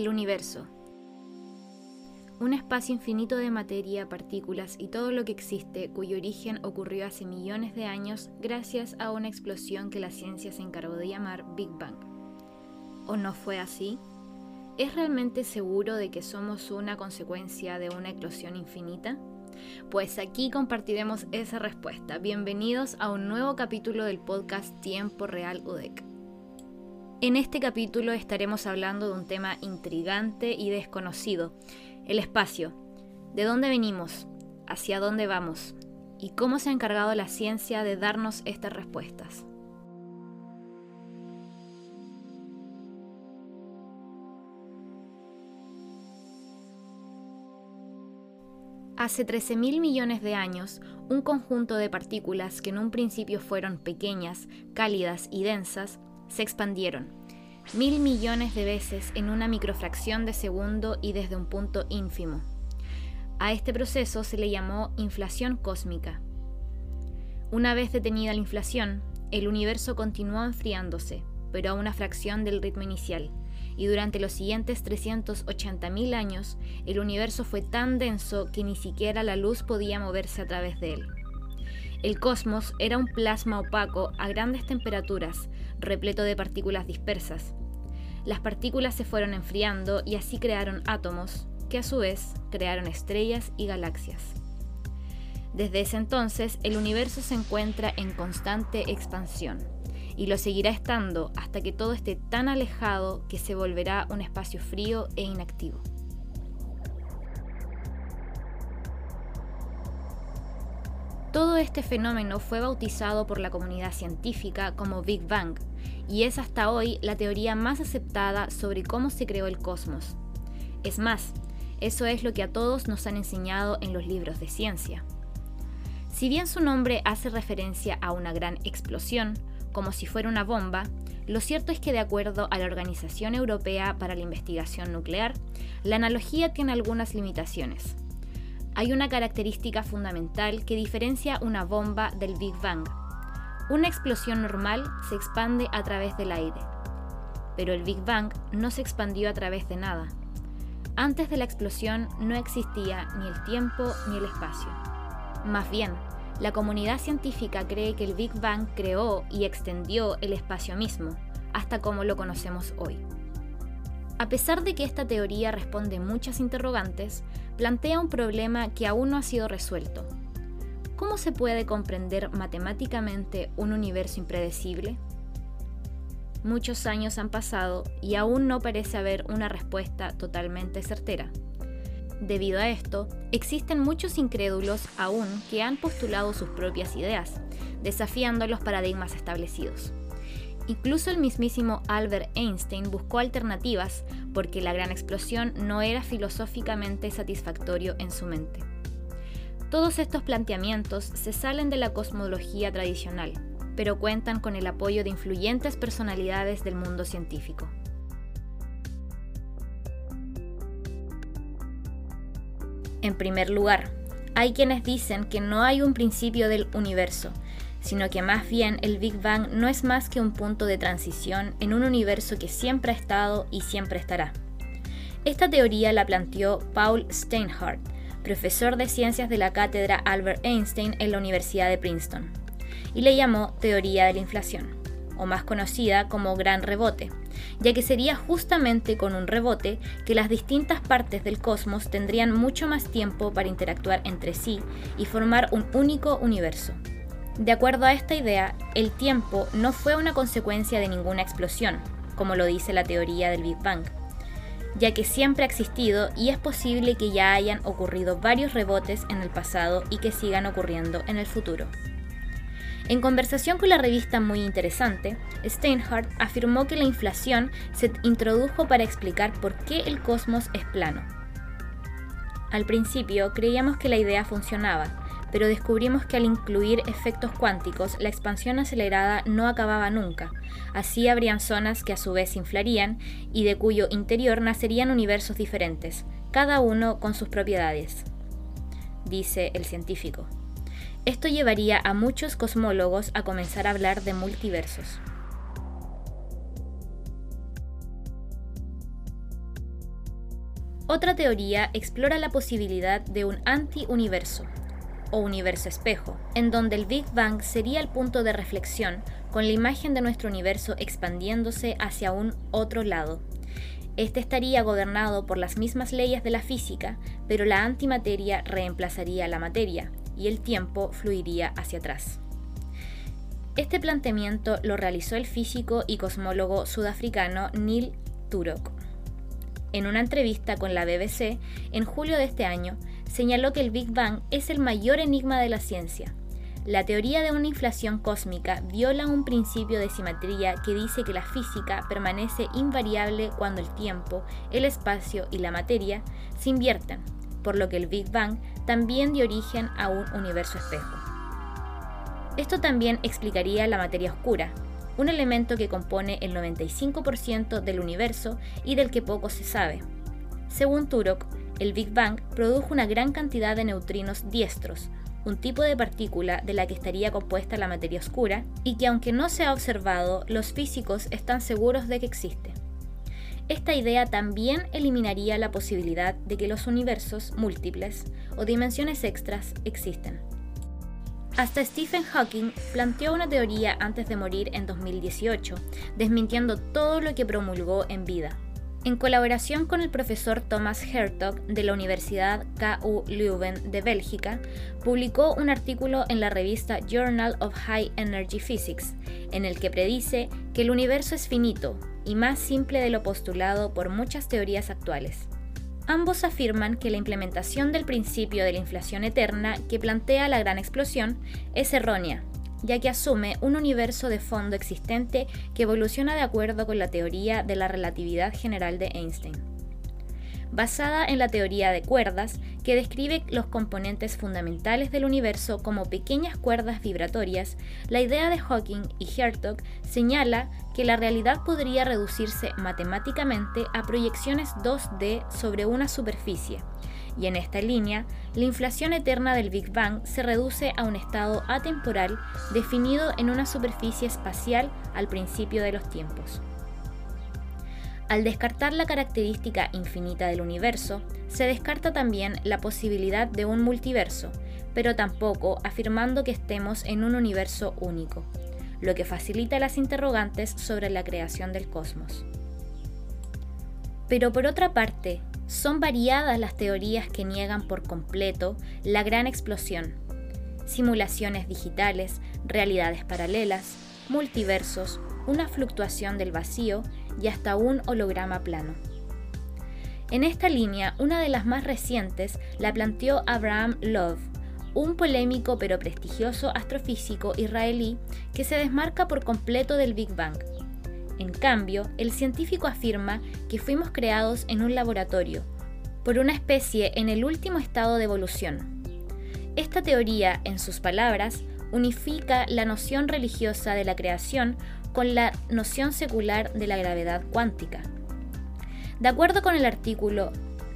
El universo. Un espacio infinito de materia, partículas y todo lo que existe cuyo origen ocurrió hace millones de años gracias a una explosión que la ciencia se encargó de llamar Big Bang. ¿O no fue así? ¿Es realmente seguro de que somos una consecuencia de una explosión infinita? Pues aquí compartiremos esa respuesta. Bienvenidos a un nuevo capítulo del podcast Tiempo Real UDEC. En este capítulo estaremos hablando de un tema intrigante y desconocido, el espacio. ¿De dónde venimos? ¿Hacia dónde vamos? ¿Y cómo se ha encargado la ciencia de darnos estas respuestas? Hace 13.000 millones de años, un conjunto de partículas que en un principio fueron pequeñas, cálidas y densas, se expandieron mil millones de veces en una microfracción de segundo y desde un punto ínfimo. A este proceso se le llamó inflación cósmica. Una vez detenida la inflación, el universo continuó enfriándose, pero a una fracción del ritmo inicial, y durante los siguientes 380.000 años, el universo fue tan denso que ni siquiera la luz podía moverse a través de él. El cosmos era un plasma opaco a grandes temperaturas, repleto de partículas dispersas. Las partículas se fueron enfriando y así crearon átomos, que a su vez crearon estrellas y galaxias. Desde ese entonces, el universo se encuentra en constante expansión y lo seguirá estando hasta que todo esté tan alejado que se volverá un espacio frío e inactivo. Todo este fenómeno fue bautizado por la comunidad científica como Big Bang y es hasta hoy la teoría más aceptada sobre cómo se creó el cosmos. Es más, eso es lo que a todos nos han enseñado en los libros de ciencia. Si bien su nombre hace referencia a una gran explosión, como si fuera una bomba, lo cierto es que de acuerdo a la Organización Europea para la Investigación Nuclear, la analogía tiene algunas limitaciones hay una característica fundamental que diferencia una bomba del Big Bang. Una explosión normal se expande a través del aire, pero el Big Bang no se expandió a través de nada. Antes de la explosión no existía ni el tiempo ni el espacio. Más bien, la comunidad científica cree que el Big Bang creó y extendió el espacio mismo, hasta como lo conocemos hoy. A pesar de que esta teoría responde muchas interrogantes, plantea un problema que aún no ha sido resuelto. ¿Cómo se puede comprender matemáticamente un universo impredecible? Muchos años han pasado y aún no parece haber una respuesta totalmente certera. Debido a esto, existen muchos incrédulos aún que han postulado sus propias ideas, desafiando los paradigmas establecidos. Incluso el mismísimo Albert Einstein buscó alternativas porque la gran explosión no era filosóficamente satisfactorio en su mente. Todos estos planteamientos se salen de la cosmología tradicional, pero cuentan con el apoyo de influyentes personalidades del mundo científico. En primer lugar, hay quienes dicen que no hay un principio del universo, sino que más bien el Big Bang no es más que un punto de transición en un universo que siempre ha estado y siempre estará. Esta teoría la planteó Paul Steinhardt, profesor de ciencias de la cátedra Albert Einstein en la Universidad de Princeton, y le llamó teoría de la inflación, o más conocida como gran rebote, ya que sería justamente con un rebote que las distintas partes del cosmos tendrían mucho más tiempo para interactuar entre sí y formar un único universo. De acuerdo a esta idea, el tiempo no fue una consecuencia de ninguna explosión, como lo dice la teoría del Big Bang, ya que siempre ha existido y es posible que ya hayan ocurrido varios rebotes en el pasado y que sigan ocurriendo en el futuro. En conversación con la revista Muy Interesante, Steinhardt afirmó que la inflación se introdujo para explicar por qué el cosmos es plano. Al principio creíamos que la idea funcionaba, pero descubrimos que al incluir efectos cuánticos, la expansión acelerada no acababa nunca. Así habrían zonas que a su vez inflarían y de cuyo interior nacerían universos diferentes, cada uno con sus propiedades, dice el científico. Esto llevaría a muchos cosmólogos a comenzar a hablar de multiversos. Otra teoría explora la posibilidad de un anti-universo o universo espejo, en donde el Big Bang sería el punto de reflexión con la imagen de nuestro universo expandiéndose hacia un otro lado. Este estaría gobernado por las mismas leyes de la física, pero la antimateria reemplazaría la materia, y el tiempo fluiría hacia atrás. Este planteamiento lo realizó el físico y cosmólogo sudafricano Neil Turok. En una entrevista con la BBC en julio de este año, señaló que el Big Bang es el mayor enigma de la ciencia. La teoría de una inflación cósmica viola un principio de simetría que dice que la física permanece invariable cuando el tiempo, el espacio y la materia se invierten, por lo que el Big Bang también dio origen a un universo espejo. Esto también explicaría la materia oscura, un elemento que compone el 95% del universo y del que poco se sabe. Según Turok, el Big Bang produjo una gran cantidad de neutrinos diestros, un tipo de partícula de la que estaría compuesta la materia oscura y que aunque no se ha observado, los físicos están seguros de que existe. Esta idea también eliminaría la posibilidad de que los universos múltiples o dimensiones extras existen. Hasta Stephen Hawking planteó una teoría antes de morir en 2018, desmintiendo todo lo que promulgó en vida. En colaboración con el profesor Thomas Hertog de la Universidad KU Leuven de Bélgica, publicó un artículo en la revista Journal of High Energy Physics, en el que predice que el universo es finito, y más simple de lo postulado por muchas teorías actuales. Ambos afirman que la implementación del principio de la inflación eterna que plantea la gran explosión es errónea, ya que asume un universo de fondo existente que evoluciona de acuerdo con la teoría de la relatividad general de Einstein basada en la teoría de cuerdas, que describe los componentes fundamentales del universo como pequeñas cuerdas vibratorias, la idea de Hawking y Hertog señala que la realidad podría reducirse matemáticamente a proyecciones 2D sobre una superficie, y en esta línea, la inflación eterna del Big Bang se reduce a un estado atemporal definido en una superficie espacial al principio de los tiempos. Al descartar la característica infinita del universo, se descarta también la posibilidad de un multiverso, pero tampoco afirmando que estemos en un universo único, lo que facilita las interrogantes sobre la creación del cosmos. Pero por otra parte, son variadas las teorías que niegan por completo la gran explosión. Simulaciones digitales, realidades paralelas, multiversos, una fluctuación del vacío y hasta un holograma plano. En esta línea, una de las más recientes la planteó Abraham Love, un polémico pero prestigioso astrofísico israelí que se desmarca por completo del Big Bang. En cambio, el científico afirma que fuimos creados en un laboratorio, por una especie en el último estado de evolución. Esta teoría, en sus palabras, unifica la noción religiosa de la creación con la noción secular de la gravedad cuántica. De acuerdo con el artículo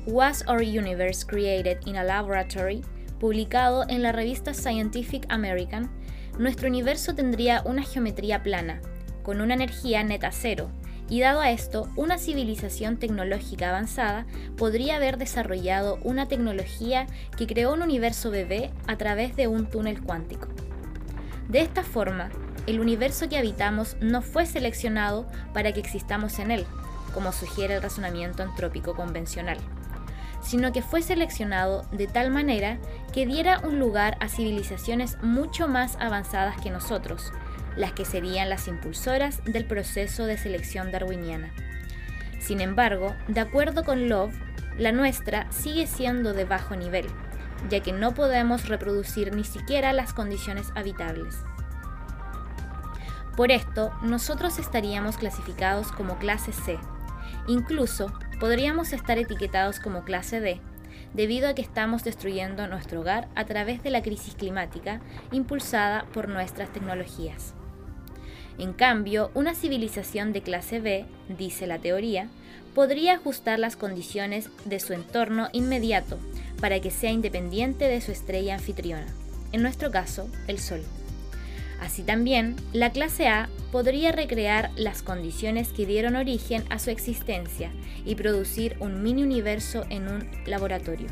Was Our Universe Created in a Laboratory, publicado en la revista Scientific American, nuestro universo tendría una geometría plana, con una energía neta cero, y dado a esto, una civilización tecnológica avanzada podría haber desarrollado una tecnología que creó un universo bebé a través de un túnel cuántico. De esta forma, el universo que habitamos no fue seleccionado para que existamos en él, como sugiere el razonamiento antrópico convencional, sino que fue seleccionado de tal manera que diera un lugar a civilizaciones mucho más avanzadas que nosotros, las que serían las impulsoras del proceso de selección darwiniana. Sin embargo, de acuerdo con Love, la nuestra sigue siendo de bajo nivel, ya que no podemos reproducir ni siquiera las condiciones habitables. Por esto, nosotros estaríamos clasificados como clase C. Incluso podríamos estar etiquetados como clase D, debido a que estamos destruyendo nuestro hogar a través de la crisis climática impulsada por nuestras tecnologías. En cambio, una civilización de clase B, dice la teoría, podría ajustar las condiciones de su entorno inmediato para que sea independiente de su estrella anfitriona, en nuestro caso, el Sol. Así también, la clase A podría recrear las condiciones que dieron origen a su existencia y producir un mini universo en un laboratorio.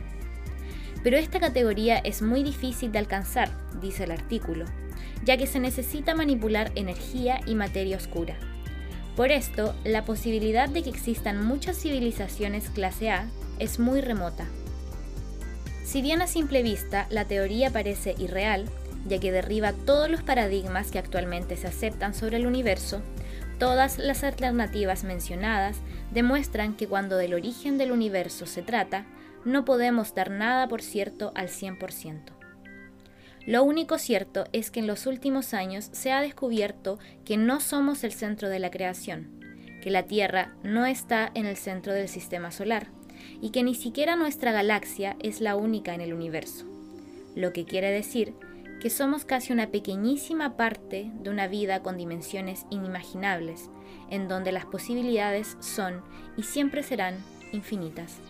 Pero esta categoría es muy difícil de alcanzar, dice el artículo, ya que se necesita manipular energía y materia oscura. Por esto, la posibilidad de que existan muchas civilizaciones clase A es muy remota. Si bien a simple vista la teoría parece irreal, ya que derriba todos los paradigmas que actualmente se aceptan sobre el universo, todas las alternativas mencionadas demuestran que cuando del origen del universo se trata, no podemos dar nada por cierto al 100%. Lo único cierto es que en los últimos años se ha descubierto que no somos el centro de la creación, que la Tierra no está en el centro del sistema solar y que ni siquiera nuestra galaxia es la única en el universo, lo que quiere decir que somos casi una pequeñísima parte de una vida con dimensiones inimaginables, en donde las posibilidades son y siempre serán infinitas.